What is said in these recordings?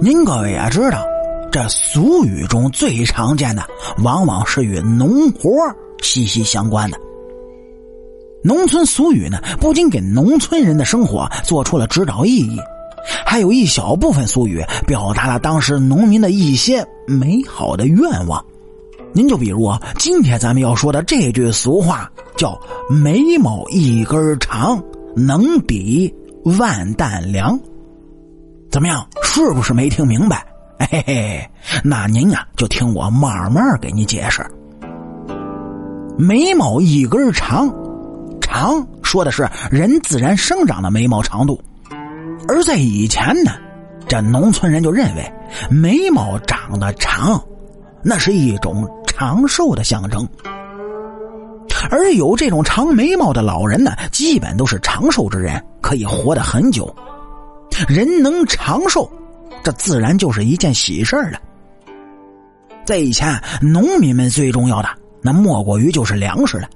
您各位也知道，这俗语中最常见的，往往是与农活息息相关的。农村俗语呢，不仅给农村人的生活做出了指导意义，还有一小部分俗语表达了当时农民的一些美好的愿望。您就比如，今天咱们要说的这句俗话，叫“眉毛一根长，能抵万担粮”。怎么样？是不是没听明白？嘿嘿，那您啊，就听我慢慢给你解释。眉毛一根长，长说的是人自然生长的眉毛长度，而在以前呢，这农村人就认为眉毛长得长，那是一种。长寿的象征，而有这种长眉毛的老人呢，基本都是长寿之人，可以活得很久。人能长寿，这自然就是一件喜事儿了。在以前，农民们最重要的那莫过于就是粮食了，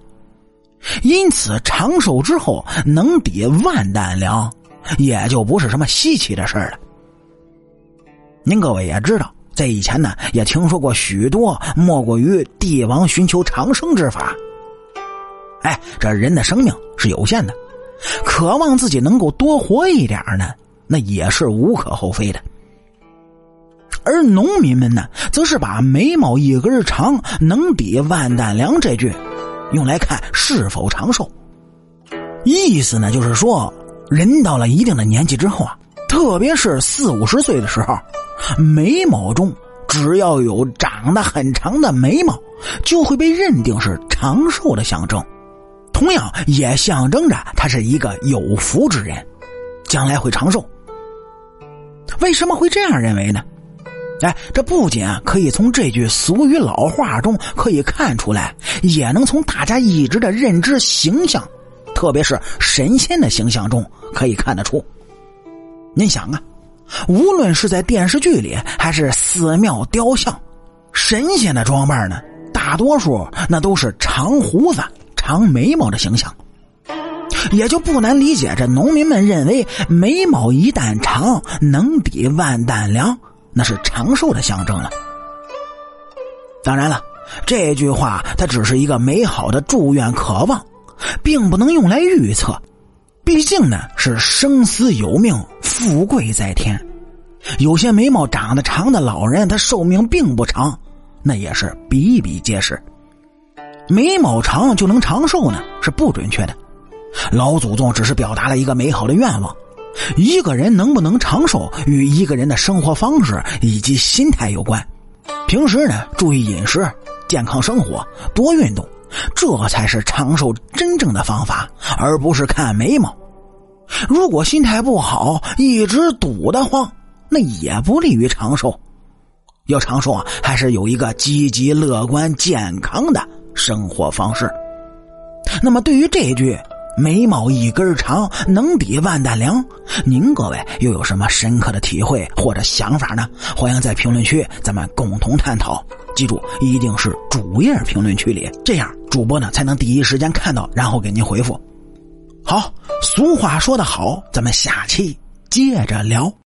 因此长寿之后能抵万担粮，也就不是什么稀奇的事儿了。您各位也知道。在以前呢，也听说过许多莫过于帝王寻求长生之法。哎，这人的生命是有限的，渴望自己能够多活一点呢，那也是无可厚非的。而农民们呢，则是把“眉毛一根长，能抵万担粮”这句，用来看是否长寿。意思呢，就是说，人到了一定的年纪之后啊，特别是四五十岁的时候。眉毛中只要有长得很长的眉毛，就会被认定是长寿的象征，同样也象征着他是一个有福之人，将来会长寿。为什么会这样认为呢？哎，这不仅可以从这句俗语老话中可以看出来，也能从大家一直的认知形象，特别是神仙的形象中可以看得出。您想啊。无论是在电视剧里，还是寺庙雕像，神仙的装扮呢，大多数那都是长胡子、长眉毛的形象，也就不难理解这农民们认为眉毛一旦长，能抵万担粮，那是长寿的象征了。当然了，这句话它只是一个美好的祝愿、渴望，并不能用来预测。毕竟呢，是生死有命，富贵在天。有些眉毛长得长的老人，他寿命并不长，那也是比比皆是。眉毛长就能长寿呢，是不准确的。老祖宗只是表达了一个美好的愿望。一个人能不能长寿，与一个人的生活方式以及心态有关。平时呢，注意饮食，健康生活，多运动。这才是长寿真正的方法，而不是看眉毛。如果心态不好，一直堵得慌，那也不利于长寿。要长寿啊，还是有一个积极乐观、健康的生活方式。那么，对于这句“眉毛一根长，能抵万担粮”，您各位又有什么深刻的体会或者想法呢？欢迎在评论区咱们共同探讨。记住，一定是主页评论区里，这样主播呢才能第一时间看到，然后给您回复。好，俗话说得好，咱们下期接着聊。